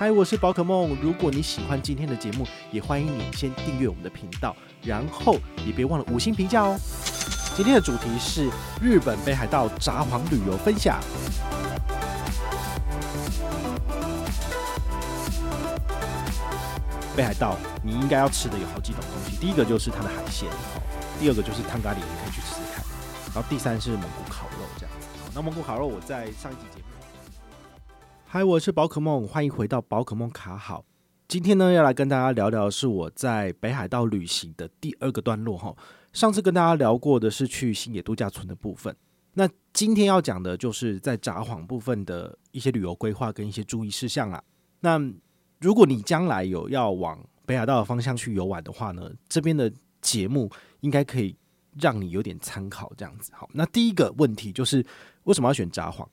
嗨，我是宝可梦。如果你喜欢今天的节目，也欢迎你先订阅我们的频道，然后也别忘了五星评价哦。今天的主题是日本北海道札幌旅游分享。北海道你应该要吃的有好几种东西，第一个就是它的海鲜，第二个就是汤咖喱，你可以去吃吃看，然后第三是蒙古烤肉这样子。那蒙古烤肉我在上一集节目。嗨，我是宝可梦，欢迎回到宝可梦卡好。今天呢，要来跟大家聊聊是我在北海道旅行的第二个段落哈。上次跟大家聊过的是去星野度假村的部分，那今天要讲的就是在札幌部分的一些旅游规划跟一些注意事项啦。那如果你将来有要往北海道的方向去游玩的话呢，这边的节目应该可以让你有点参考这样子。好，那第一个问题就是为什么要选札幌？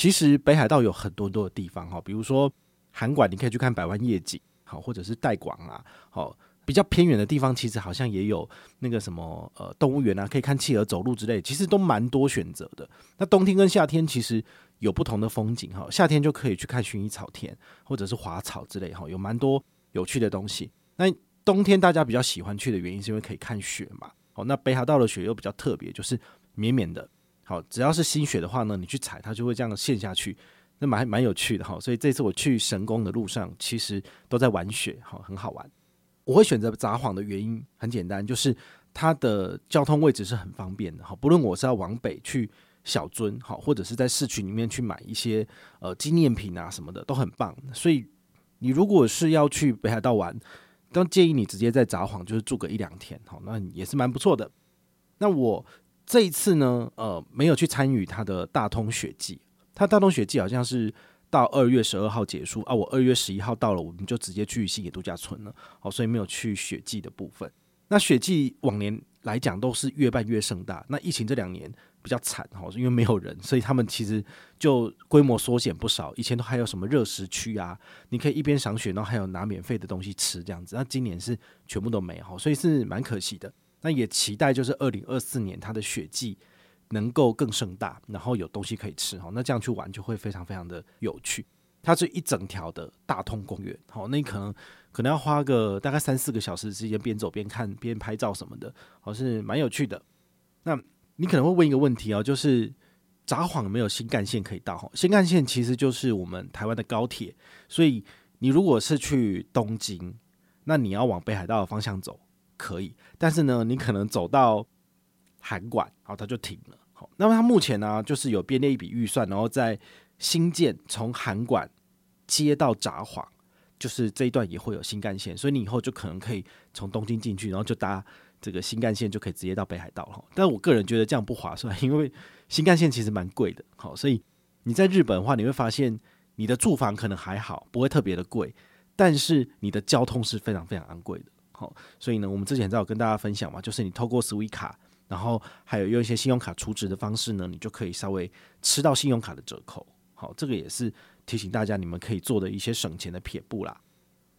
其实北海道有很多很多的地方哈，比如说函馆，你可以去看百万夜景，好，或者是代广啊，好，比较偏远的地方，其实好像也有那个什么呃动物园啊，可以看企鹅走路之类，其实都蛮多选择的。那冬天跟夏天其实有不同的风景哈，夏天就可以去看薰衣草田或者是滑草之类哈，有蛮多有趣的东西。那冬天大家比较喜欢去的原因是因为可以看雪嘛，好，那北海道的雪又比较特别，就是绵绵的。好，只要是新雪的话呢，你去踩它就会这样陷下去，那蛮蛮有趣的哈。所以这次我去神宫的路上，其实都在玩雪，好，很好玩。我会选择札幌的原因很简单，就是它的交通位置是很方便的哈。不论我是要往北去小樽，好，或者是在市区里面去买一些呃纪念品啊什么的，都很棒。所以你如果是要去北海道玩，都建议你直接在札幌就是住个一两天，好，那也是蛮不错的。那我。这一次呢，呃，没有去参与他的大通雪季。他大通雪季好像是到二月十二号结束啊，我二月十一号到了，我们就直接去星野度假村了。好，所以没有去雪季的部分。那雪季往年来讲都是越办越盛大，那疫情这两年比较惨哈，因为没有人，所以他们其实就规模缩减不少。以前都还有什么热食区啊，你可以一边赏雪，然后还有拿免费的东西吃这样子。那今年是全部都没有，所以是蛮可惜的。那也期待就是二零二四年它的雪季能够更盛大，然后有东西可以吃哈。那这样去玩就会非常非常的有趣。它是一整条的大通公园，好，那你可能可能要花个大概三四个小时之间边走边看边拍照什么的，好，是蛮有趣的。那你可能会问一个问题哦，就是札幌没有新干线可以到？哈，新干线其实就是我们台湾的高铁，所以你如果是去东京，那你要往北海道的方向走。可以，但是呢，你可能走到函馆，然后，它就停了。好，那么它目前呢，就是有编列一笔预算，然后在新建从函馆接到札幌，就是这一段也会有新干线，所以你以后就可能可以从东京进去，然后就搭这个新干线就可以直接到北海道了。但我个人觉得这样不划算，因为新干线其实蛮贵的。好，所以你在日本的话，你会发现你的住房可能还好，不会特别的贵，但是你的交通是非常非常昂贵的。好，所以呢，我们之前在有跟大家分享嘛，就是你透过 Suica 卡，然后还有用一些信用卡储值的方式呢，你就可以稍微吃到信用卡的折扣。好，这个也是提醒大家你们可以做的一些省钱的撇步啦。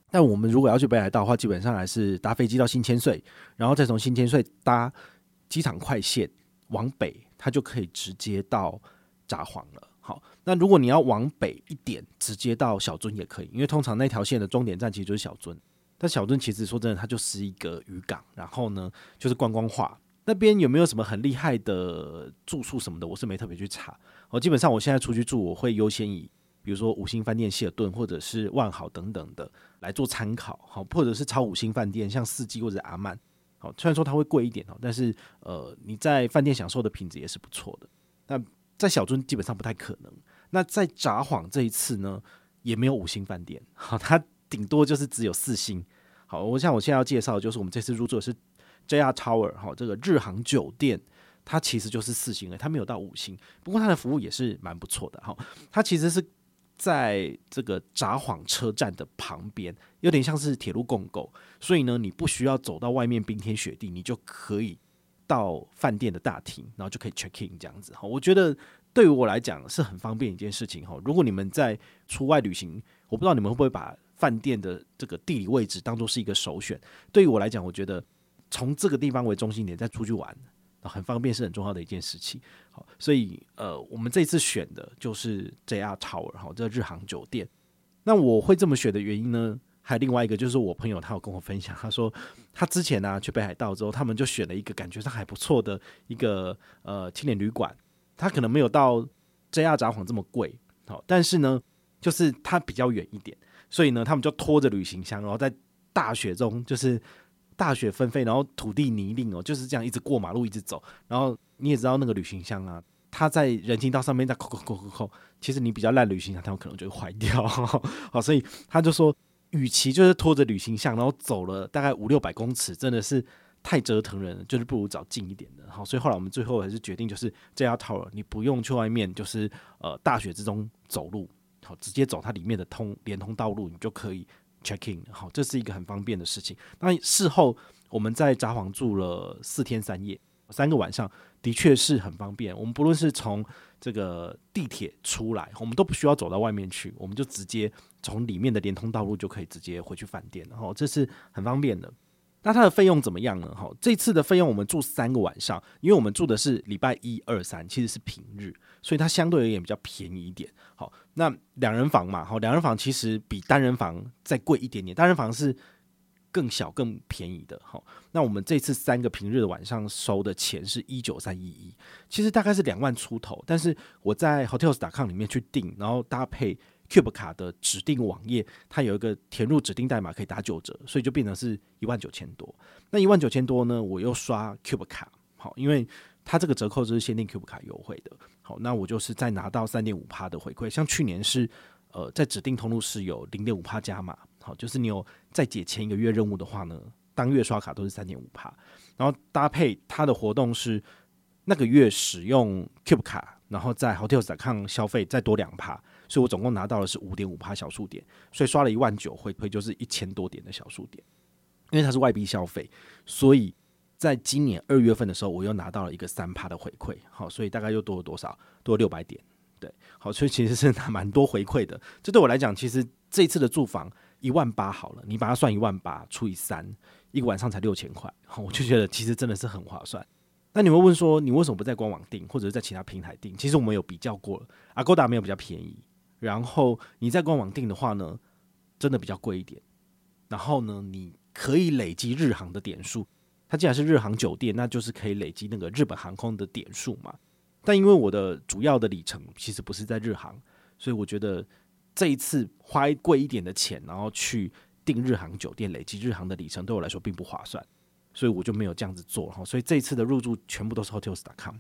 但我们如果要去北海道的话，基本上还是搭飞机到新千岁，然后再从新千岁搭机场快线往北，它就可以直接到札幌了。好，那如果你要往北一点，直接到小樽也可以，因为通常那条线的终点站其实就是小樽。但小樽其实说真的，它就是一个渔港，然后呢，就是观光化。那边有没有什么很厉害的住宿什么的？我是没特别去查。我基本上我现在出去住，我会优先以比如说五星饭店希尔顿或者是万豪等等的来做参考，好，或者是超五星饭店，像四季或者阿曼。好，虽然说它会贵一点哦，但是呃，你在饭店享受的品质也是不错的。那在小樽基本上不太可能。那在札幌这一次呢，也没有五星饭店，好，它。顶多就是只有四星。好，我像我现在要介绍的就是我们这次入住的是 JR Tower 哈，这个日航酒店，它其实就是四星的，它没有到五星，不过它的服务也是蛮不错的哈。它其实是在这个札幌车站的旁边，有点像是铁路共构，所以呢，你不需要走到外面冰天雪地，你就可以到饭店的大厅，然后就可以 check in 这样子哈。我觉得对于我来讲是很方便一件事情哈。如果你们在出外旅行，我不知道你们会不会把饭店的这个地理位置当做是一个首选，对于我来讲，我觉得从这个地方为中心点再出去玩，很方便是很重要的一件事情。好，所以呃，我们这次选的就是 JR Tower 哈，这日航酒店。那我会这么选的原因呢？还有另外一个，就是我朋友他有跟我分享，他说他之前呢、去北海道之后，他们就选了一个感觉上还不错的一个呃青年旅馆，他可能没有到 JR 札幌这么贵，好，但是呢，就是它比较远一点，所以呢，他们就拖着旅行箱，然后在大雪中，就是大雪纷飞，然后土地泥泞哦，就是这样一直过马路，一直走，然后你也知道那个旅行箱啊。它在人行道上面在扣扣扣扣扣，其实你比较烂旅行箱，它有可能就会坏掉。好，所以他就说，与其就是拖着旅行箱，然后走了大概五六百公尺，真的是太折腾人了，就是不如找近一点的。好，所以后来我们最后还是决定，就是这 r Tower，你不用去外面，就是呃大雪之中走路，好，直接走它里面的通连通道路，你就可以 check in。好，这是一个很方便的事情。那事后我们在札幌住了四天三夜。三个晚上的确是很方便。我们不论是从这个地铁出来，我们都不需要走到外面去，我们就直接从里面的连通道路就可以直接回去饭店，然后这是很方便的。那它的费用怎么样呢？哈，这次的费用我们住三个晚上，因为我们住的是礼拜一、二、三，其实是平日，所以它相对而言比较便宜一点。好，那两人房嘛，好，两人房其实比单人房再贵一点点，单人房是。更小更便宜的，好，那我们这次三个平日的晚上收的钱是一九三一一，其实大概是两万出头，但是我在 Hotels.com 里面去订，然后搭配 Cube 卡的指定网页，它有一个填入指定代码可以打九折，所以就变成是一万九千多。那一万九千多呢，我又刷 Cube 卡，好，因为它这个折扣就是限定 Cube 卡优惠的，好，那我就是再拿到三点五趴的回馈，像去年是呃在指定通路是有零点五趴加码。好，就是你有再解前一个月任务的话呢，当月刷卡都是三点五趴，然后搭配它的活动是那个月使用 Cube 卡，然后在 Hotels.com 消费再多两趴，所以我总共拿到的是五点五趴小数点，所以刷了一万九回馈就是一千多点的小数点，因为它是外币消费，所以在今年二月份的时候我又拿到了一个三趴的回馈，好，所以大概又多了多少？多了六百点，对，好，所以其实是拿蛮多回馈的，这对我来讲，其实这一次的住房。一万八好了，你把它算一万八除以三，一个晚上才六千块，好我就觉得其实真的是很划算。那你会问说，你为什么不在官网订，或者是在其他平台订？其实我们有比较过了，Agoda 没有比较便宜。然后你在官网订的话呢，真的比较贵一点。然后呢，你可以累积日航的点数，它既然是日航酒店，那就是可以累积那个日本航空的点数嘛。但因为我的主要的里程其实不是在日航，所以我觉得。这一次花贵一点的钱，然后去订日航酒店，累积日航的里程，对我来说并不划算，所以我就没有这样子做哈。所以这一次的入住全部都是 Hotels.com。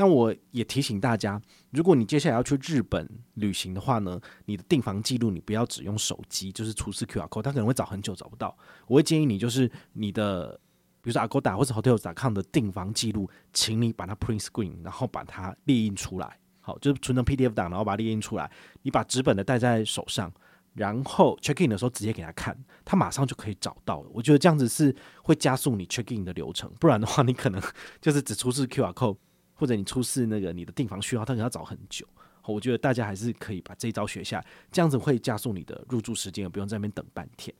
那我也提醒大家，如果你接下来要去日本旅行的话呢，你的订房记录你不要只用手机，就是出示 QR code，它可能会找很久找不到。我会建议你，就是你的，比如说 Agoda 或者 Hotels.com 的订房记录，请你把它 print screen，然后把它列印出来。好，就是存成 PDF 档，然后把它列印出来。你把纸本的带在手上，然后 check in 的时候直接给他看，他马上就可以找到了。我觉得这样子是会加速你 check in 的流程，不然的话，你可能就是只出示 QR code，或者你出示那个你的订房序号，他可能要找很久。我觉得大家还是可以把这一招学下，这样子会加速你的入住时间，也不用在那边等半天。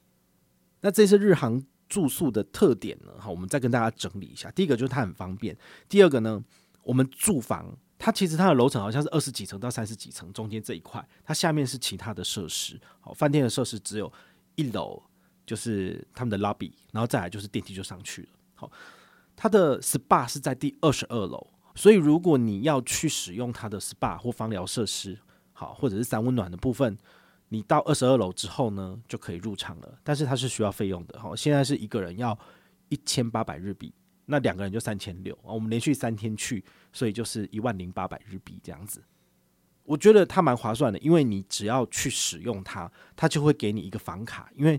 那这是日航住宿的特点呢。好，我们再跟大家整理一下。第一个就是它很方便，第二个呢，我们住房。它其实它的楼层好像是二十几层到三十几层，中间这一块，它下面是其他的设施。好，饭店的设施只有一楼，就是他们的 lobby，然后再来就是电梯就上去了。好，它的 SPA 是在第二十二楼，所以如果你要去使用它的 SPA 或芳疗设施，好，或者是三温暖的部分，你到二十二楼之后呢，就可以入场了。但是它是需要费用的。好，现在是一个人要一千八百日币。那两个人就三千六啊，我们连续三天去，所以就是一万零八百日币这样子。我觉得它蛮划算的，因为你只要去使用它，它就会给你一个房卡。因为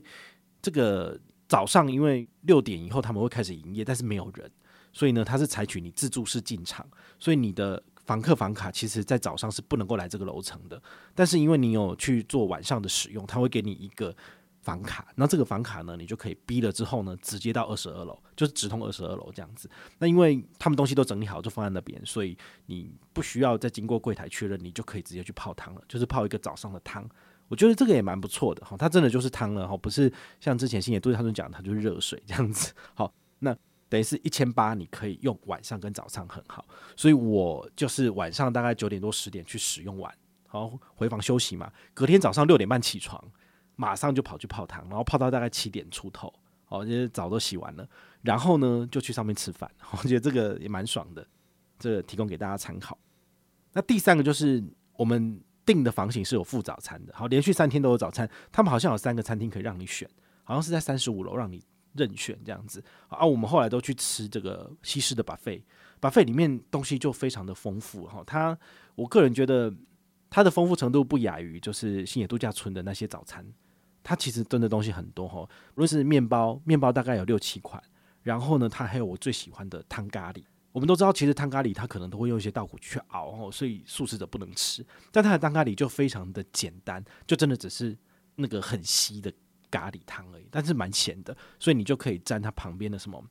这个早上因为六点以后他们会开始营业，但是没有人，所以呢，它是采取你自助式进场，所以你的房客房卡其实在早上是不能够来这个楼层的。但是因为你有去做晚上的使用，它会给你一个。房卡，那这个房卡呢，你就可以逼了之后呢，直接到二十二楼，就是直通二十二楼这样子。那因为他们东西都整理好，就放在那边，所以你不需要再经过柜台确认，你就可以直接去泡汤了，就是泡一个早上的汤。我觉得这个也蛮不错的哈，它真的就是汤了哈，不是像之前星野都市他们讲，它就是热水这样子。好，那等于是一千八，你可以用晚上跟早上很好，所以我就是晚上大概九点多十点去使用完，好回房休息嘛，隔天早上六点半起床。马上就跑去泡汤，然后泡到大概七点出头，哦，这些澡都洗完了，然后呢就去上面吃饭，我觉得这个也蛮爽的，这提供给大家参考。那第三个就是我们订的房型是有附早餐的，好，连续三天都有早餐，他们好像有三个餐厅可以让你选，好像是在三十五楼让你任选这样子，啊，我们后来都去吃这个西式的 buffet，buffet 里面东西就非常的丰富哈，它我个人觉得它的丰富程度不亚于就是星野度假村的那些早餐。它其实真的东西很多哈，无论是面包，面包大概有六七款，然后呢，它还有我最喜欢的汤咖喱。我们都知道，其实汤咖喱它可能都会用一些稻谷去熬哦，所以素食者不能吃。但它的汤咖喱就非常的简单，就真的只是那个很稀的咖喱汤而已，但是蛮咸的，所以你就可以蘸它旁边的什么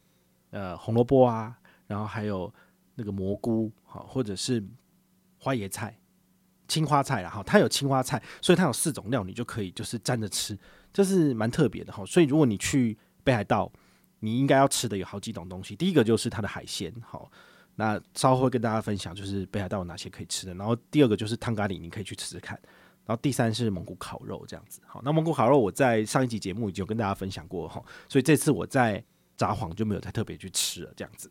呃红萝卜啊，然后还有那个蘑菇好，或者是花椰菜。青花菜啦，哈，它有青花菜，所以它有四种料，你就可以就是沾着吃，这是蛮特别的哈。所以如果你去北海道，你应该要吃的有好几种东西。第一个就是它的海鲜，好，那稍后会跟大家分享，就是北海道有哪些可以吃的。然后第二个就是汤咖喱，你可以去吃吃看。然后第三是蒙古烤肉这样子，好，那蒙古烤肉我在上一集节目已经有跟大家分享过哈，所以这次我在札幌就没有再特别去吃了这样子。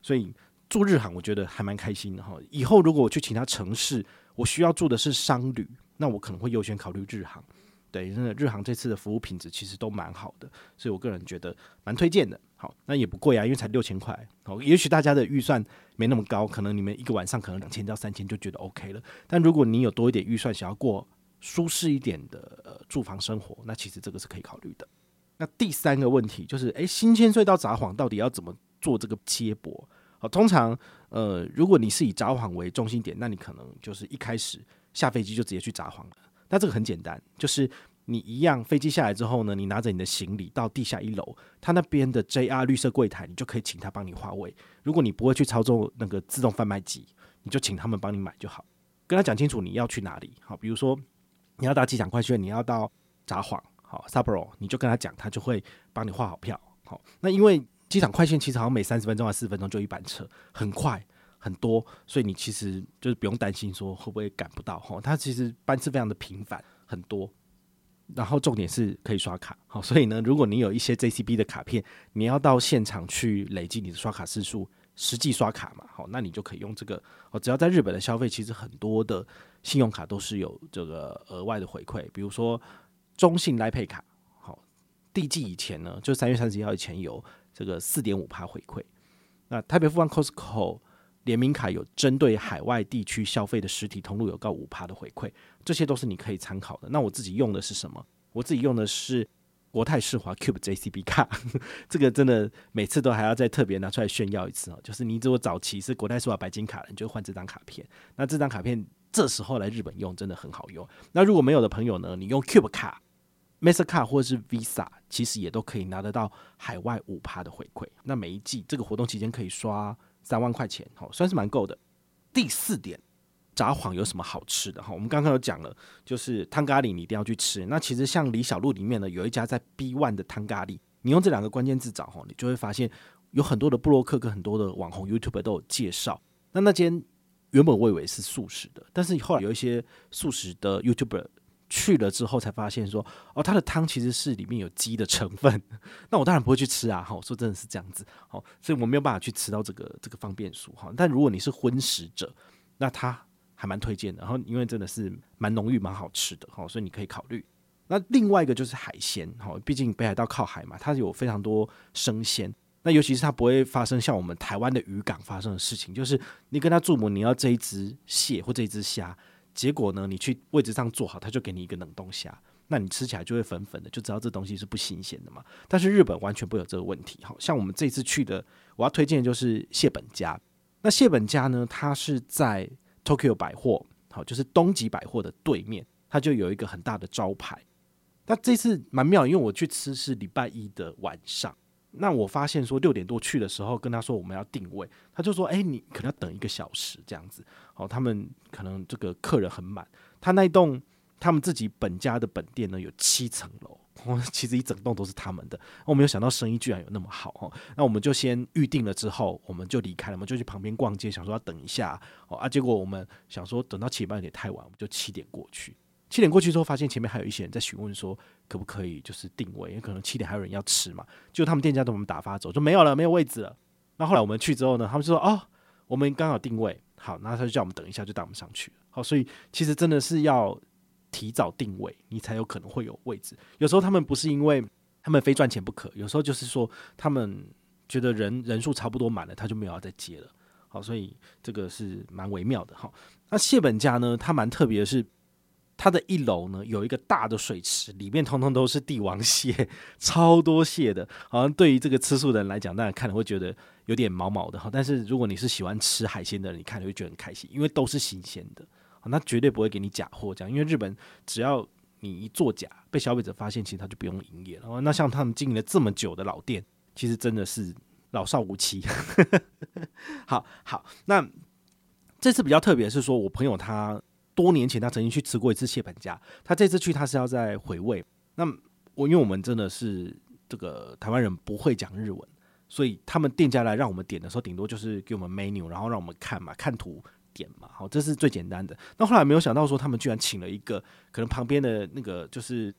所以住日航我觉得还蛮开心的哈。以后如果我去其他城市，我需要住的是商旅，那我可能会优先考虑日航。对，真的日航这次的服务品质其实都蛮好的，所以我个人觉得蛮推荐的。好，那也不贵啊，因为才六千块。好，也许大家的预算没那么高，可能你们一个晚上可能两千到三千就觉得 OK 了。但如果你有多一点预算，想要过舒适一点的呃住房生活，那其实这个是可以考虑的。那第三个问题就是，诶，新千岁到札幌到底要怎么做这个接驳？好，通常，呃，如果你是以札幌为中心点，那你可能就是一开始下飞机就直接去札幌了。那这个很简单，就是你一样飞机下来之后呢，你拿着你的行李到地下一楼，他那边的 JR 绿色柜台，你就可以请他帮你划位。如果你不会去操作那个自动贩卖机，你就请他们帮你买就好。跟他讲清楚你要去哪里，好，比如说你要搭机场快线，你要到札幌，好，Sapporo，你就跟他讲，他就会帮你划好票。好，那因为。机场快线其实好像每三十分钟还四十分钟就一班车，很快很多，所以你其实就是不用担心说会不会赶不到哈。它其实班次非常的频繁，很多，然后重点是可以刷卡，好，所以呢，如果你有一些 JCB 的卡片，你要到现场去累积你的刷卡次数，实际刷卡嘛，好，那你就可以用这个。哦，只要在日本的消费，其实很多的信用卡都是有这个额外的回馈，比如说中信来配卡，好，第季以前呢，就三月三十一号以前有。这个四点五趴回馈，那台北富邦 Costco 联名卡有针对海外地区消费的实体通路有高五趴的回馈，这些都是你可以参考的。那我自己用的是什么？我自己用的是国泰世华 Cube JCB 卡，这个真的每次都还要再特别拿出来炫耀一次哦。就是你如果早期是国泰世华白金卡，你就换这张卡片。那这张卡片这时候来日本用真的很好用。那如果没有的朋友呢，你用 Cube 卡。Mastercard 或者是 Visa，其实也都可以拿得到海外五趴的回馈。那每一季这个活动期间可以刷三万块钱，好，算是蛮够的。第四点，札幌有什么好吃的？哈，我们刚刚有讲了，就是汤咖喱你一定要去吃。那其实像李小璐里面呢，有一家在 B One 的汤咖喱，你用这两个关键字找哈，你就会发现有很多的布洛克跟很多的网红 YouTube 都有介绍。那那间原本我以为是素食的，但是后来有一些素食的 YouTuber。去了之后才发现说，哦，它的汤其实是里面有鸡的成分，那我当然不会去吃啊，哈，说真的是这样子，好，所以我没有办法去吃到这个这个方便薯，哈，但如果你是荤食者，那它还蛮推荐的，然后因为真的是蛮浓郁、蛮好吃的，哈，所以你可以考虑。那另外一个就是海鲜，哈，毕竟北海道靠海嘛，它有非常多生鲜，那尤其是它不会发生像我们台湾的渔港发生的事情，就是你跟他注文，你要这一只蟹或这一只虾。结果呢，你去位置上坐好，他就给你一个冷冻虾，那你吃起来就会粉粉的，就知道这东西是不新鲜的嘛。但是日本完全不会有这个问题，好像我们这次去的，我要推荐的就是蟹本家。那蟹本家呢，它是在 Tokyo 百货，好，就是东急百货的对面，它就有一个很大的招牌。那这次蛮妙，因为我去吃是礼拜一的晚上。那我发现说六点多去的时候，跟他说我们要定位，他就说：“哎、你可能要等一个小时这样子。”哦，他们可能这个客人很满。他那一栋他们自己本家的本店呢，有七层楼，哦，其实一整栋都是他们的。我没有想到生意居然有那么好哦。那我们就先预定了之后，我们就离开了，我们就去旁边逛街，想说要等一下哦啊。结果我们想说等到七点半有点太晚，我们就七点过去。七点过去之后，发现前面还有一些人在询问说可不可以就是定位，因为可能七点还有人要吃嘛。就他们店家都我们打发走，就没有了，没有位置了。那后来我们去之后呢，他们就说哦，我们刚好定位好，那他就叫我们等一下，就带我们上去。好，所以其实真的是要提早定位，你才有可能会有位置。有时候他们不是因为他们非赚钱不可，有时候就是说他们觉得人人数差不多满了，他就没有要再接了。好，所以这个是蛮微妙的哈。那蟹本家呢，它蛮特别的是，它的一楼呢有一个大的水池，里面通通都是帝王蟹，超多蟹的。好像对于这个吃素的人来讲，当然看了会觉得有点毛毛的哈。但是如果你是喜欢吃海鲜的人，你看了会觉得很开心，因为都是新鲜的。那绝对不会给你假货这样，因为日本只要你一作假，被消费者发现，其实他就不用营业了。那像他们经营了这么久的老店，其实真的是。老少无欺，好好。那这次比较特别是说，我朋友他多年前他曾经去吃过一次蟹本家，他这次去他是要在回味。那我因为我们真的是这个台湾人不会讲日文，所以他们店家来让我们点的时候，顶多就是给我们 menu，然后让我们看嘛，看图点嘛，好，这是最简单的。那后来没有想到说，他们居然请了一个可能旁边的那个就是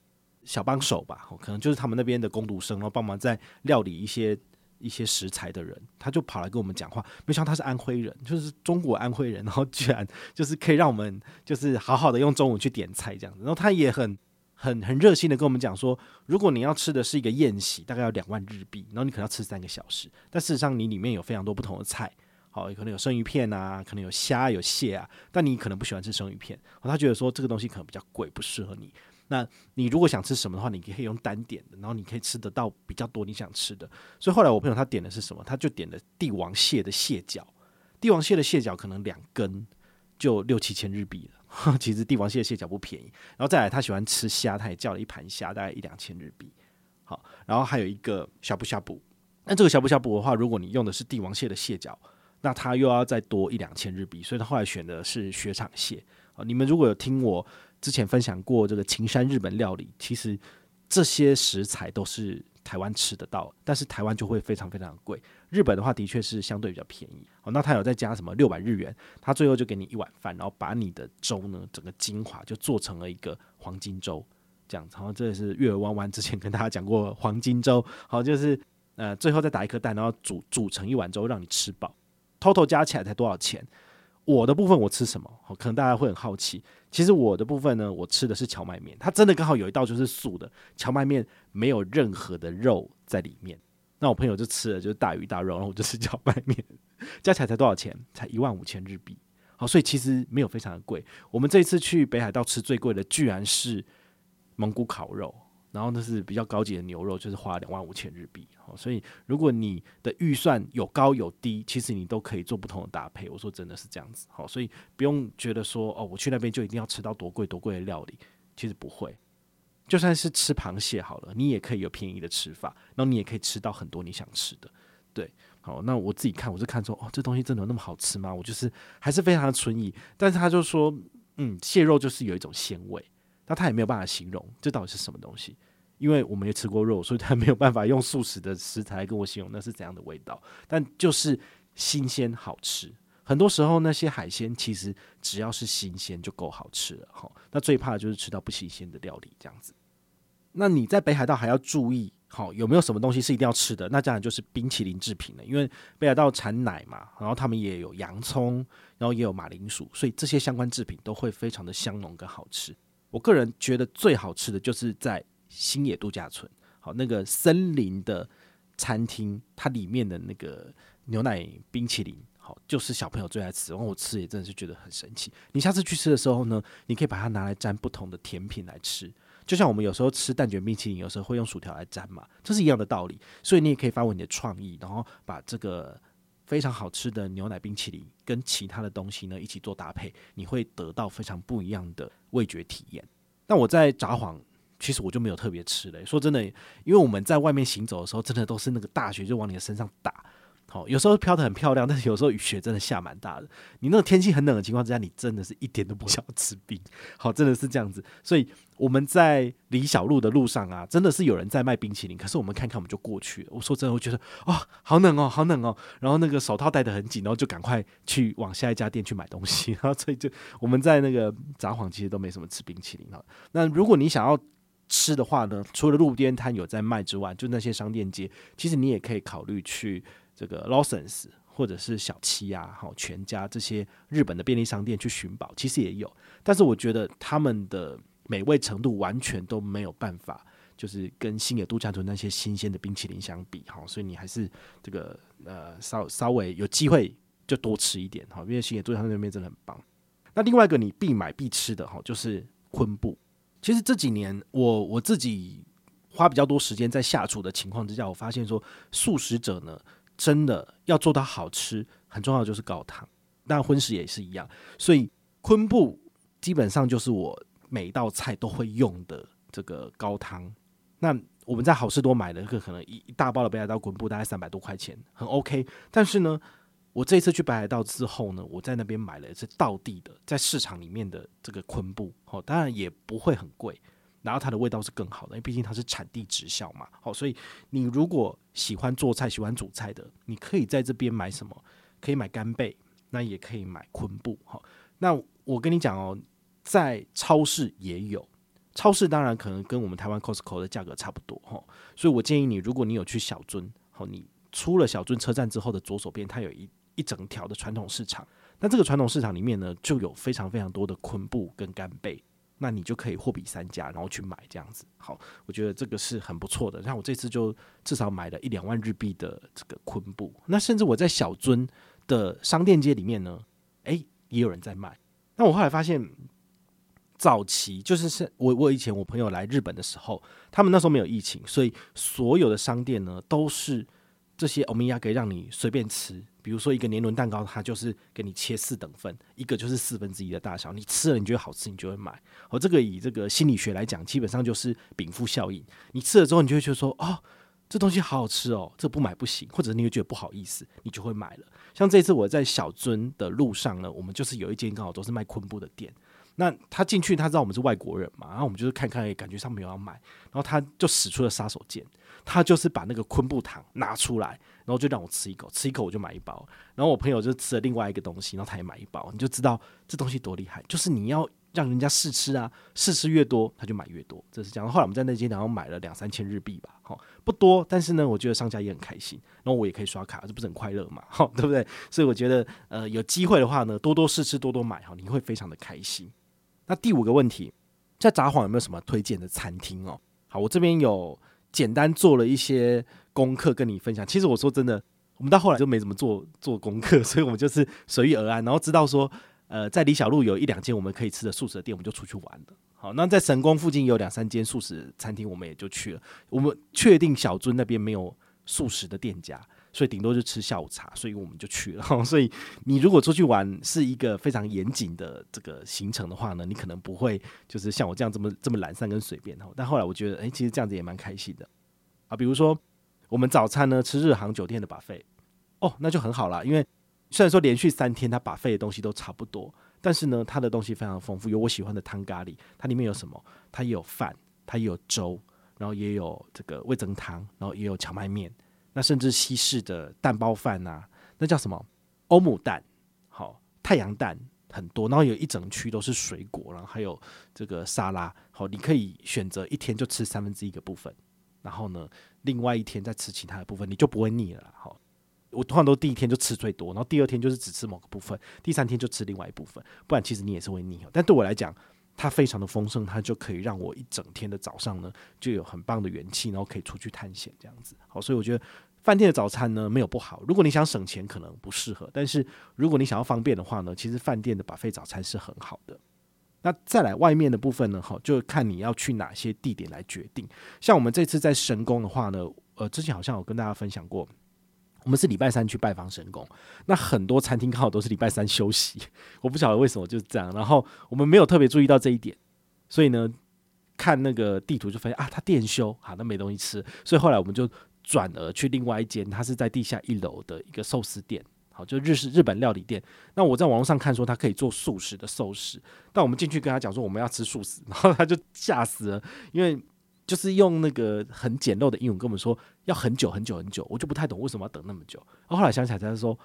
小帮手吧，可能就是他们那边的工读生，然后帮忙在料理一些。一些食材的人，他就跑来跟我们讲话，没想到他是安徽人，就是中国安徽人，然后居然就是可以让我们就是好好的用中文去点菜这样子，然后他也很很很热心的跟我们讲说，如果你要吃的是一个宴席，大概要两万日币，然后你可能要吃三个小时，但事实上你里面有非常多不同的菜，好，可能有生鱼片啊，可能有虾有蟹啊，但你可能不喜欢吃生鱼片，他觉得说这个东西可能比较贵，不适合你。那你如果想吃什么的话，你可以用单点的，然后你可以吃得到比较多你想吃的。所以后来我朋友他点的是什么？他就点了帝王蟹的蟹脚，帝王蟹的蟹脚可能两根就六七千日币了。其实帝王蟹的蟹脚不便宜。然后再来他喜欢吃虾，他也叫了一盘虾，大概一两千日币。好，然后还有一个呷哺呷哺。那这个呷哺呷哺的话，如果你用的是帝王蟹的蟹脚，那他又要再多一两千日币。所以他后来选的是雪场蟹。啊，你们如果有听我。之前分享过这个秦山日本料理，其实这些食材都是台湾吃得到，但是台湾就会非常非常贵。日本的话，的确是相对比较便宜。哦，那他有再加什么六百日元，他最后就给你一碗饭，然后把你的粥呢，整个精华就做成了一个黄金粥，这样子。然后这也是月儿弯弯之前跟大家讲过黄金粥，好，就是呃最后再打一颗蛋，然后煮煮成一碗粥让你吃饱，total 加起来才多少钱？我的部分我吃什么？好可能大家会很好奇。其实我的部分呢，我吃的是荞麦面，它真的刚好有一道就是素的荞麦面，没有任何的肉在里面。那我朋友就吃了就是大鱼大肉，然后我就吃荞麦面，加起来才多少钱？才一万五千日币。好，所以其实没有非常的贵。我们这一次去北海道吃最贵的，居然是蒙古烤肉。然后那是比较高级的牛肉，就是花两万五千日币。好，所以如果你的预算有高有低，其实你都可以做不同的搭配。我说真的是这样子。好，所以不用觉得说哦，我去那边就一定要吃到多贵多贵的料理，其实不会。就算是吃螃蟹好了，你也可以有便宜的吃法，然后你也可以吃到很多你想吃的。对，好，那我自己看，我是看说哦，这东西真的有那么好吃吗？我就是还是非常的存疑。但是他就说，嗯，蟹肉就是有一种鲜味。那他也没有办法形容这到底是什么东西，因为我没有吃过肉，所以他没有办法用素食的食材跟我形容那是怎样的味道。但就是新鲜好吃，很多时候那些海鲜其实只要是新鲜就够好吃了哈。那最怕的就是吃到不新鲜的料理这样子。那你在北海道还要注意，好，有没有什么东西是一定要吃的？那当然就是冰淇淋制品了，因为北海道产奶嘛，然后他们也有洋葱，然后也有马铃薯，所以这些相关制品都会非常的香浓跟好吃。我个人觉得最好吃的就是在星野度假村，好，那个森林的餐厅，它里面的那个牛奶冰淇淋，好，就是小朋友最爱吃。然后我吃也真的是觉得很神奇。你下次去吃的时候呢，你可以把它拿来沾不同的甜品来吃，就像我们有时候吃蛋卷冰淇淋，有时候会用薯条来沾嘛，这是一样的道理。所以你也可以发挥你的创意，然后把这个。非常好吃的牛奶冰淇淋跟其他的东西呢一起做搭配，你会得到非常不一样的味觉体验。但我在札幌，其实我就没有特别吃嘞。说真的，因为我们在外面行走的时候，真的都是那个大雪就往你的身上打，好，有时候飘得很漂亮，但是有时候雨雪真的下蛮大的。你那个天气很冷的情况之下，你真的是一点都不 想吃冰。好，真的是这样子。所以我们在李小璐的路上啊，真的是有人在卖冰淇淋，可是我们看看我们就过去了。我说真的，我觉得哇、好冷哦，好冷哦。然后那个手套戴得很紧，然后就赶快去往下一家店去买东西。然 后所以就我们在那个札幌其实都没什么吃冰淇淋哈。那如果你想要吃的话呢，除了路边摊有在卖之外，就那些商店街，其实你也可以考虑去。这个 Lawson's 或者是小七啊，好全家这些日本的便利商店去寻宝，其实也有，但是我觉得他们的美味程度完全都没有办法，就是跟星野度假村那些新鲜的冰淇淋相比，哈，所以你还是这个呃稍稍微有机会就多吃一点，哈，因为星野度假村那边真的很棒。那另外一个你必买必吃的哈，就是昆布。其实这几年我我自己花比较多时间在下厨的情况之下，我发现说素食者呢。真的要做到好吃，很重要的就是高汤。那荤食也是一样，所以昆布基本上就是我每一道菜都会用的这个高汤。那我们在好事多买的，个可能一一大包的北海道昆布大概三百多块钱，很 OK。但是呢，我这一次去北海道之后呢，我在那边买了是道地的，在市场里面的这个昆布，哦，当然也不会很贵。然后它的味道是更好的，因为毕竟它是产地直销嘛。好，所以你如果喜欢做菜、喜欢煮菜的，你可以在这边买什么？可以买干贝，那也可以买昆布。好，那我跟你讲哦，在超市也有，超市当然可能跟我们台湾 Costco 的价格差不多哈。所以我建议你，如果你有去小樽，好，你出了小樽车站之后的左手边，它有一一整条的传统市场。那这个传统市场里面呢，就有非常非常多的昆布跟干贝。那你就可以货比三家，然后去买这样子。好，我觉得这个是很不错的。像我这次就至少买了一两万日币的这个昆布。那甚至我在小樽的商店街里面呢，诶，也有人在卖。那我后来发现，早期就是是我我以前我朋友来日本的时候，他们那时候没有疫情，所以所有的商店呢都是这些欧米亚给让你随便吃。比如说一个年轮蛋糕，它就是给你切四等份，一个就是四分之一的大小。你吃了你觉得好吃，你就会买。哦，这个以这个心理学来讲，基本上就是禀赋效应。你吃了之后，你就会觉得说，哦，这东西好好吃哦，这不买不行，或者你会觉得不好意思，你就会买了。像这次我在小樽的路上呢，我们就是有一间刚好都是卖昆布的店。那他进去，他知道我们是外国人嘛，然后我们就是看看，感觉上没有要买，然后他就使出了杀手锏，他就是把那个昆布糖拿出来，然后就让我吃一口，吃一口我就买一包，然后我朋友就吃了另外一个东西，然后他也买一包，你就知道这东西多厉害，就是你要让人家试吃啊，试吃越多他就买越多，这是这样。后来我们在那间然后买了两三千日币吧，好不多，但是呢，我觉得商家也很开心，然后我也可以刷卡，这不是很快乐嘛，好对不对？所以我觉得呃有机会的话呢，多多试吃，多多买哈，你会非常的开心。那第五个问题，在札幌有没有什么推荐的餐厅哦？好，我这边有简单做了一些功课跟你分享。其实我说真的，我们到后来就没怎么做做功课，所以我们就是随遇而安，然后知道说，呃，在李小璐有一两间我们可以吃的素食店，我们就出去玩了。好，那在神宫附近有两三间素食餐厅，我们也就去了。我们确定小樽那边没有素食的店家。所以顶多就吃下午茶，所以我们就去了。所以你如果出去玩是一个非常严谨的这个行程的话呢，你可能不会就是像我这样这么这么懒散跟随便。但后来我觉得，哎，其实这样子也蛮开心的啊。比如说我们早餐呢吃日航酒店的把费哦，那就很好啦。因为虽然说连续三天它把费的东西都差不多，但是呢它的东西非常丰富，有我喜欢的汤咖喱，它里面有什么？它也有饭，它也有粥，然后也有这个味增汤，然后也有荞麦面。那甚至西式的蛋包饭啊，那叫什么？欧姆蛋，好，太阳蛋很多，然后有一整区都是水果，然后还有这个沙拉，好，你可以选择一天就吃三分之一个部分，然后呢，另外一天再吃其他的部分，你就不会腻了。好，我通常都第一天就吃最多，然后第二天就是只吃某个部分，第三天就吃另外一部分，不然其实你也是会腻。但对我来讲，它非常的丰盛，它就可以让我一整天的早上呢就有很棒的元气，然后可以出去探险这样子。好，所以我觉得饭店的早餐呢没有不好。如果你想省钱，可能不适合；但是如果你想要方便的话呢，其实饭店的 buffet 早餐是很好的。那再来外面的部分呢，好，就看你要去哪些地点来决定。像我们这次在神宫的话呢，呃，之前好像有跟大家分享过。我们是礼拜三去拜访神宫，那很多餐厅刚好都是礼拜三休息，我不晓得为什么就是这样。然后我们没有特别注意到这一点，所以呢，看那个地图就发现啊，他店休，好，那没东西吃。所以后来我们就转而去另外一间，它是在地下一楼的一个寿司店，好，就日式日本料理店。那我在网络上看说他可以做素食的寿司，但我们进去跟他讲说我们要吃素食，然后他就吓死了，因为就是用那个很简陋的英文跟我们说要很久很久很久，我就不太懂为什么要等那么久。后来想起来，他说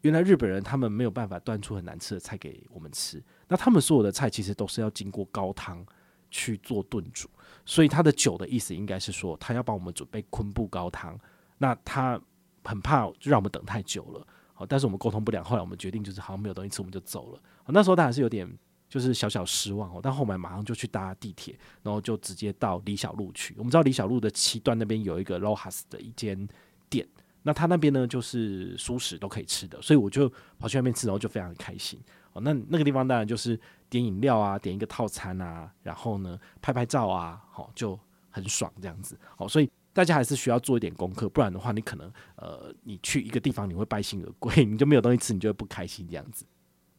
原来日本人他们没有办法端出很难吃的菜给我们吃，那他们所有的菜其实都是要经过高汤去做炖煮。所以他的酒的意思应该是说，他要帮我们准备昆布高汤，那他很怕就让我们等太久了，好，但是我们沟通不良，后来我们决定就是好像没有东西吃，我们就走了。那时候当然是有点 就是小小失望哦，但后来马上就去搭地铁，然后就直接到李小璐去。我们知道李小璐的七段那边有一个 LOHAS 的一间店，那他那边呢就是熟食都可以吃的，所以我就跑去那边吃，然后就非常开心。哦，那那个地方当然就是。点饮料啊，点一个套餐啊，然后呢，拍拍照啊，好，就很爽这样子。好，所以大家还是需要做一点功课，不然的话，你可能呃，你去一个地方你会败兴而归，你就没有东西吃，你就会不开心这样子。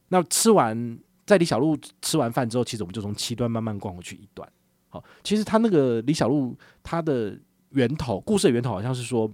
那吃完在李小璐吃完饭之后，其实我们就从七段慢慢逛回去一段。好，其实他那个李小璐他的源头，故事的源头好像是说，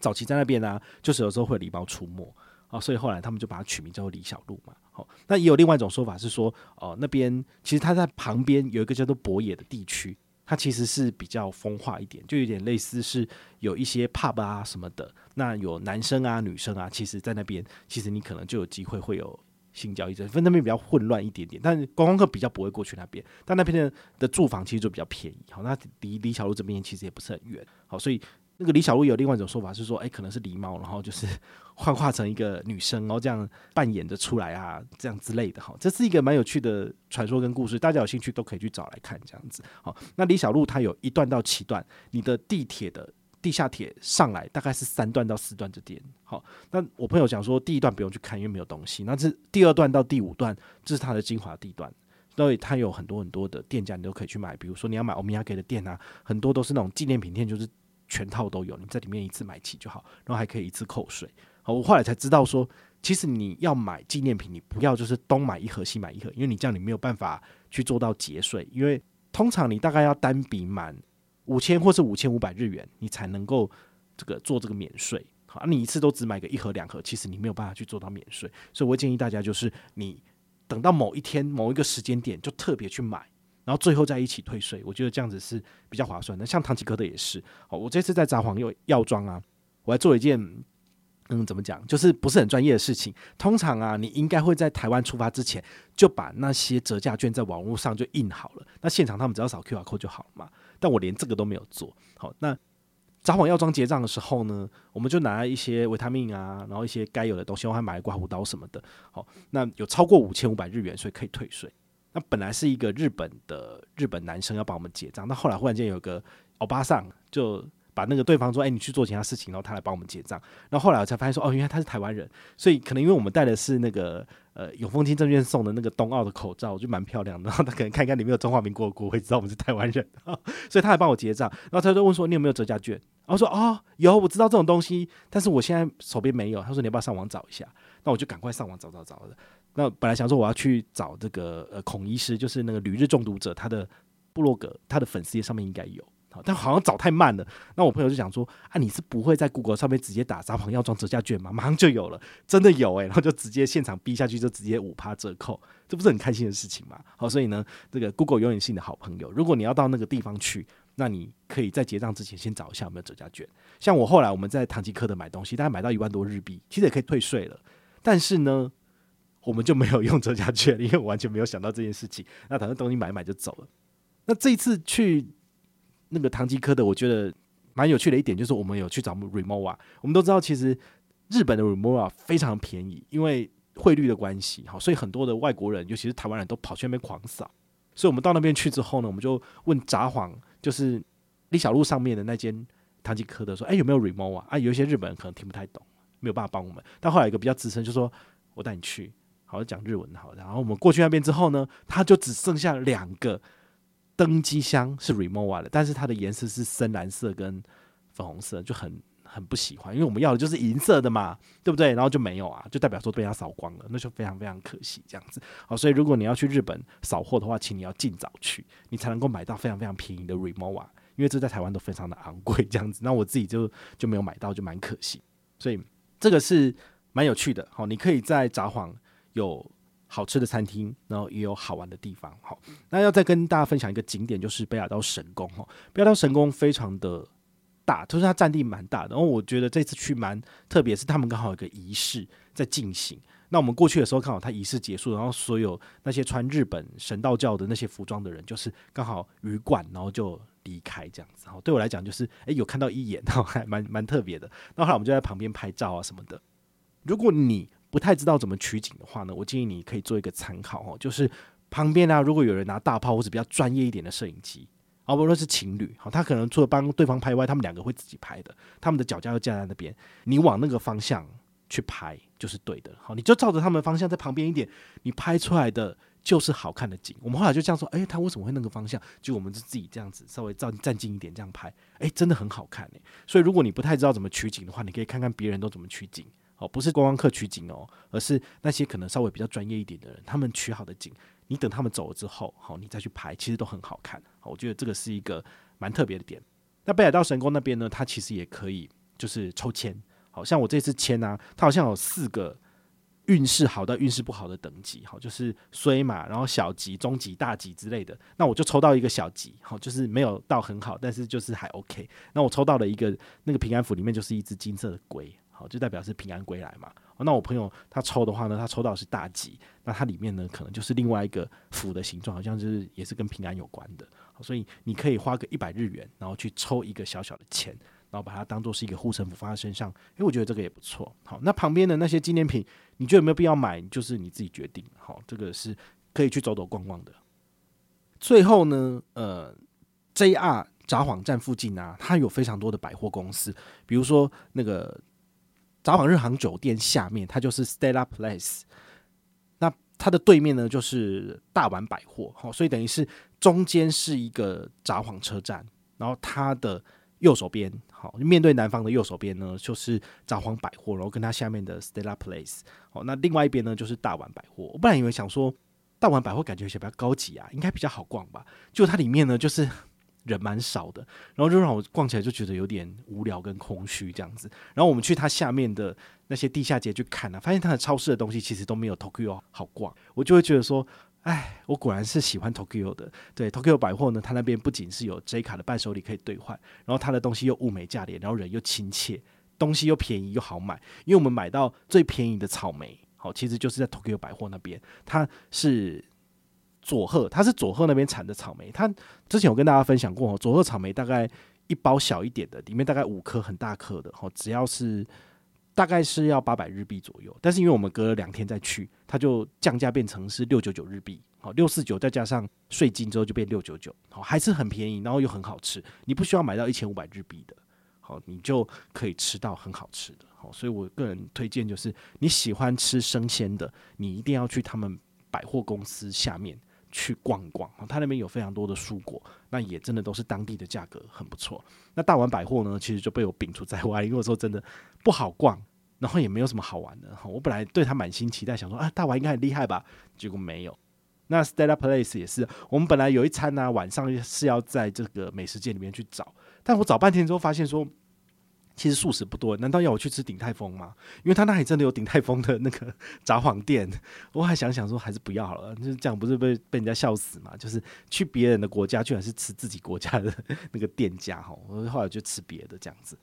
早期在那边啊，就是有时候会有狸猫出没。啊，所以后来他们就把它取名叫做李小璐嘛。好，那也有另外一种说法是说，哦，那边其实它在旁边有一个叫做博野的地区，它其实是比较风化一点，就有点类似是有一些 pub 啊什么的。那有男生啊、女生啊，其实在那边，其实你可能就有机会会有性交易，这分那边比较混乱一点点。但是观光客比较不会过去那边，但那边的的住房其实就比较便宜。好，那离李小璐这边其实也不是很远。好，所以。那个李小璐有另外一种说法是说，哎、可能是狸猫，然后就是幻化成一个女生，然后这样扮演着出来啊，这样之类的哈。这是一个蛮有趣的传说跟故事，大家有兴趣都可以去找来看这样子。好，那李小璐她有一段到七段，你的地铁的地下铁上来大概是三段到四段之间。好，那我朋友讲说第一段不用去看，因为没有东西。那这第二段到第五段，这是它的精华地段，所以它有很多很多的店家，你都可以去买。比如说你要买欧米亚给的店啊，很多都是那种纪念品店，就是。全套都有，你在里面一次买齐就好，然后还可以一次扣税。好，我后来才知道说，其实你要买纪念品，你不要就是东买一盒西买一盒，因为你这样你没有办法去做到节税，因为通常你大概要单笔满五千或是五千五百日元，你才能够这个做这个免税。好，你一次都只买个一盒两盒，其实你没有办法去做到免税，所以我建议大家就是你等到某一天某一个时间点就特别去买。然后最后再一起退税，我觉得这样子是比较划算的。像唐吉诃德也是，哦，我这次在札幌药药妆啊，我还做了一件，嗯，怎么讲，就是不是很专业的事情。通常啊，你应该会在台湾出发之前就把那些折价券在网络上就印好了，那现场他们只要扫 QR code 就好了嘛。但我连这个都没有做。好，那札幌药妆结账的时候呢，我们就拿一些维他命啊，然后一些该有的东西，我还买了刮胡刀什么的。好，那有超过五千五百日元，所以可以退税。那本来是一个日本的日本男生要帮我们结账，那后来忽然间有个欧巴桑就把那个对方说：“哎，你去做其他事情，然后他来帮我们结账。”然后后来我才发现说：“哦，原来他是台湾人，所以可能因为我们戴的是那个呃永丰金证券送的那个冬奥的口罩，就蛮漂亮的。然后他可能看一看里面有中华民国的国徽，知道我们是台湾人，所以他还帮我结账。然后他就问说：“你有没有折价券？”然后说：“哦，有，我知道这种东西，但是我现在手边没有。”他说：“你要不要上网找一下？”那我就赶快上网找找找的。那本来想说我要去找这个呃孔医师，就是那个旅日中毒者，他的部落格，他的粉丝页上面应该有，但好像找太慢了。那我朋友就讲说啊，你是不会在 Google 上面直接打札幌药妆折价券吗？马上就有了，真的有诶、然后就直接现场逼下去，就直接五趴折扣，这不是很开心的事情吗？好，所以呢，这个 Google 永远是你的好朋友。如果你要到那个地方去，那你可以在结账之前先找一下有没有折价券。像我后来我们在唐吉诃德买东西，大概买到一万多日币，其实也可以退税了，但是呢。我们就没有用折价券，因为我完全没有想到这件事情。那反正东西买买就走了。那这一次去那个唐吉诃德，我觉得蛮有趣的一点就是，我们有去找 remova。我们都知道，其实日本的 remova 非常便宜，因为汇率的关系，好，所以很多的外国人，尤其是台湾人都跑去那边狂扫。所以我们到那边去之后呢，我们就问札幌，就是李小璐上面的那间唐吉诃德说：“哎，有没有 remova？” 啊，有一些日本人可能听不太懂，没有办法帮我们。但后来一个比较资深就说：“我带你去。”好，讲日文好，然后我们过去那边之后呢，他就只剩下两个登机箱是 Remova 的，但是它的颜色是深蓝色跟粉红色，就很很不喜欢，因为我们要的就是银色的嘛，对不对？然后就没有啊，就代表说被它扫光了，那就非常非常可惜这样子。好，所以如果你要去日本扫货的话，请你要尽早去，你才能够买到非常非常便宜的 Remova，。因为这在台湾都非常的昂贵，这样子，那我自己就就没有买到，就蛮可惜。所以这个是蛮有趣的，好，你可以在札幌有好吃的餐厅，然后也有好玩的地方，好，那要再跟大家分享一个景点，就是北海道神宫，哈，北海道神宫非常的大，就是它占地蛮大的，然后我觉得这次去蛮特别，是他们刚好有个仪式在进行。那我们过去的时候，刚好它仪式结束，然后所有那些穿日本神道教的那些服装的人，就是刚好鱼贯，然后就离开这样子。好，对我来讲就是，诶、有看到一眼，然后还蛮蛮特别的。那后来我们就在旁边拍照啊什么的。如果你不太知道怎么取景的话呢，我建议你可以做一个参考哦，就是旁边啊，如果有人拿大炮或者比较专业一点的摄影机，啊，不论是情侣，好，他可能除了帮对方拍外，他们两个会自己拍的，他们的脚架又架在那边，你往那个方向。去拍就是对的，好，你就照着他们方向在旁边一点，你拍出来的就是好看的景。我们后来就这样说，诶、欸，他为什么会那个方向？就我们就自己这样子稍微照站近一点这样拍，诶、欸，真的很好看诶。所以如果你不太知道怎么取景的话，你可以看看别人都怎么取景，哦，不是观光客取景哦，而是那些可能稍微比较专业一点的人，他们取好的景，你等他们走了之后，好，你再去拍，其实都很好看。我觉得这个是一个蛮特别的点。那北海道神宫那边呢，它其实也可以就是抽签。好像我这次签啊，它好像有四个运势好到运势不好的等级，好，就是衰嘛，然后小吉、中吉、大吉之类的。那我就抽到一个小吉，好，就是没有到很好，但是就是还 OK。那我抽到了一个那个平安符，里面就是一只金色的龟，就代表是平安归来嘛。那我朋友他抽的话呢，他抽到是大吉，那它里面呢可能就是另外一个符的形状，好像就是也是跟平安有关的。所以你可以花个一百日元，然后去抽一个小小的钱。然后把它当做是一个护身符放在身上，因为我觉得这个也不错。好，那旁边的那些纪念品，你觉得有没有必要买？就是你自己决定。好，这个是可以去走走逛逛的。最后呢，呃，JR 札幌站附近啊，它有非常多的百货公司，比如说那个札幌日航酒店下面，它就是 Stella Place。那它的对面呢，就是大丸百货。好，所以等于是中间是一个札幌车站，然后它的。右手边，好，面对南方的右手边呢，就是札幌百货，然后跟它下面的 Stella Place，好，那另外一边呢，就是大丸百货。我本来以为想说大丸百货感觉有些比较高级啊，应该比较好逛吧，就它里面呢，就是人蛮少的，然后就让我逛起来就觉得有点无聊跟空虚这样子。然后我们去它下面的那些地下街去看啊，发现它的超市的东西其实都没有 Tokyo 好逛，我就会觉得说。哎，我果然是喜欢 Tokyo 的。对，Tokyo 百货呢，它那边不仅是有 J 卡的伴手礼可以兑换，然后它的东西又物美价廉，然后人又亲切，东西又便宜又好买。因为我们买到最便宜的草莓，好，其实就是在 Tokyo 百货那边，它是佐贺，它是佐贺那边产的草莓。它之前有跟大家分享过，佐贺草莓大概一包小一点的，里面大概五颗很大颗的，好，只要是。大概是要八百日币左右，但是因为我们隔了两天再去，它就降价变成是六九九日币，好，六四九再加上税金之后就变六九九，好，还是很便宜，然后又很好吃。你不需要买到一千五百日币的，好，你就可以吃到很好吃的，好，所以我个人推荐就是你喜欢吃生鲜的，你一定要去他们百货公司下面。去逛逛，它那边有非常多的蔬果，那也真的都是当地的价格，很不错。那大丸百货呢，其实就被我摒除在外，因为我说真的不好逛，然后也没有什么好玩的。我本来对它满心期待，想说啊，大丸应该很厉害吧，结果没有。那 Stella Place 也是，我们本来有一餐呢、晚上是要在这个美食街里面去找，但我找半天之后发现说。其实素食不多，难道要我去吃鼎泰丰吗？因为他那里真的有鼎泰丰的那个 札幌店，我还想想说还是不要好了，就是这样不是被被人家笑死嘛？就是去别人的国家，居然是吃自己国家的那个店家哈，我后来就吃别的这样子。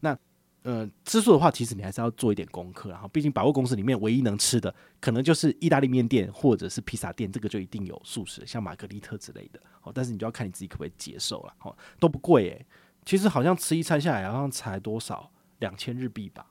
那呃，吃素的话，其实你还是要做一点功课，然后毕竟百货公司里面唯一能吃的，可能就是意大利面店或者是披萨店，这个就一定有素食，像玛格丽特之类的。哦，但是你就要看你自己可不可以接受了，哦，都不贵诶。其实好像吃一餐下来好像才多少两千日币吧，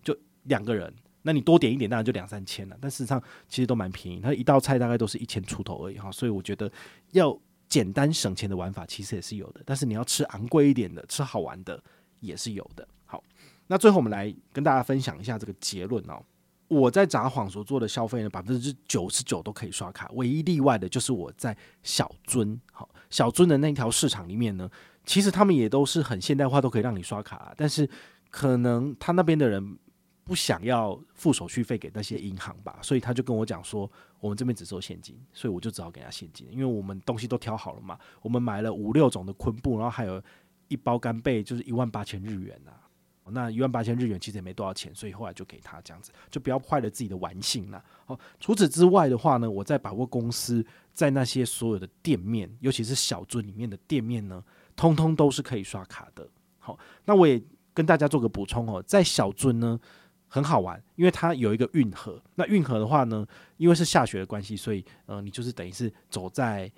就两个人，那你多点一点当然就两三千了。但事实上其实都蛮便宜，它一道菜大概都是一千出头而已哈。所以我觉得要简单省钱的玩法其实也是有的，但是你要吃昂贵一点的、吃好玩的也是有的。好，那最后我们来跟大家分享一下这个结论哦。我在札幌所做的消费呢，百分之九十九都可以刷卡，唯一例外的就是我在小樽，好，小樽的那条市场里面呢。其实他们也都是很现代化，都可以让你刷卡，但是可能他那边的人不想要付手续费给那些银行吧，所以他就跟我讲说，我们这边只收现金，所以我就只好给他现金，因为我们东西都挑好了嘛，我们买了五六种的昆布，然后还有一包干贝，就是一万八千日元呐、那一万八千日元其实也没多少钱，所以后来就给他这样子，就不要坏了自己的玩性了。好，除此之外的话呢，我在百货公司，在那些所有的店面，尤其是小樽里面的店面呢，通通都是可以刷卡的。好，那我也跟大家做个补充哦，在小樽呢很好玩，因为它有一个运河。那运河的话呢，因为是下雪的关系，所以呃，你就是等于是走在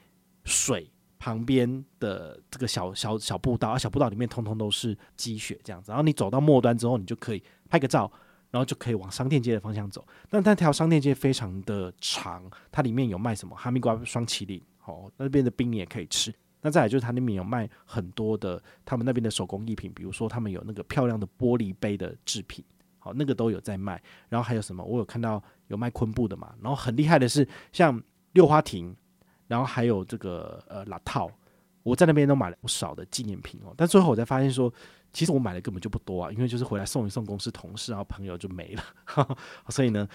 水。旁边的这个小小小步道，啊，小步道里面通通都是积雪这样子。然后你走到末端之后，你就可以拍个照，然后就可以往商店街的方向走。但那条商店街非常的长，它里面有卖什么哈密瓜双麒麟，哦，那边的冰你也可以吃。那再来就是他那边有卖很多的他们那边的手工艺品，比如说他们有那个漂亮的玻璃杯的制品，好，那个都有在卖。然后还有什么？我有看到有卖昆布的嘛。然后很厉害的是，像六花亭。然后还有这个呃拉套，我在那边都买了不少的纪念品哦。但最后我才发现说，其实我买的根本就不多啊，因为就是回来送一送公司同事，然后朋友就没了。呵呵，所以呢，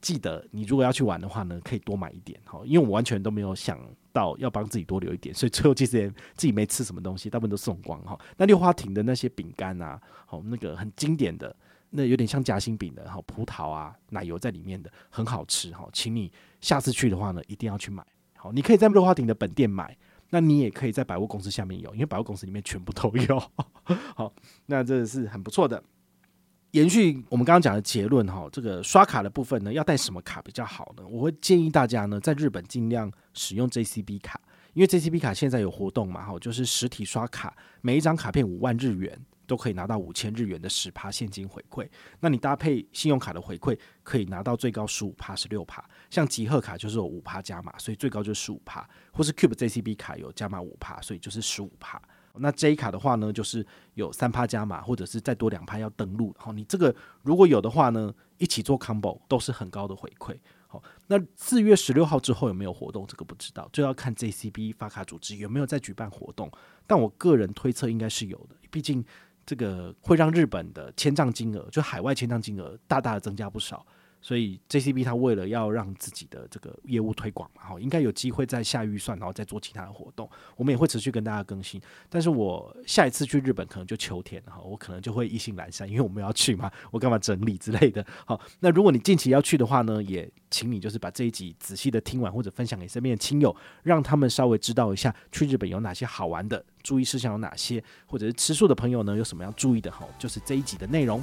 记得你如果要去玩的话呢，可以多买一点哈。因为我完全都没有想到要帮自己多留一点，所以最后其实也自己没吃什么东西，大部分都送光哈。那六花亭的那些饼干啊，好那个很经典的，那有点像夹心饼的，好葡萄啊奶油在里面的，很好吃哈。请你下次去的话呢，一定要去买。好，你可以在六花亭的本店买，那你也可以在百货公司下面有，因为百货公司里面全部都有。好，那这是很不错的。延续我们刚刚讲的结论哈，这个刷卡的部分呢，要带什么卡比较好呢？我会建议大家呢，在日本尽量使用 JCB 卡，因为 JCB 卡现在有活动嘛，哈，就是实体刷卡，每一张卡片五万日元。都可以拿到五千日元的十趴现金回馈，那你搭配信用卡的回馈，可以拿到最高十五趴、十六趴。像集贺卡就是有五趴加码，所以最高就是十五趴，或是 Cube JCB 卡有加码五趴，所以就是十五趴。那 J 卡的话呢，就是有三趴加码，或者是再多两趴要登录。好，你这个如果有的话呢，一起做 combo 都是很高的回馈。好，那四月十六号之后有没有活动？这个不知道，就要看 JCB 发卡组织有没有在举办活动。但我个人推测应该是有的，毕竟。这个会让日本的签账金额，就海外签账金额大大的增加不少。所以 JCB 它为了要让自己的这个业务推广嘛，哈，应该有机会再下预算，然后再做其他的活动。我们也会持续跟大家更新。但是我下一次去日本可能就秋天哈，我可能就会意兴阑珊，因为我们要去嘛，我干嘛整理之类的。好，那如果你近期要去的话呢，也请你就是把这一集仔细的听完，或者分享给身边的亲友，让他们稍微知道一下去日本有哪些好玩的，注意事项有哪些，或者是吃素的朋友呢有什么要注意的哈，就是这一集的内容。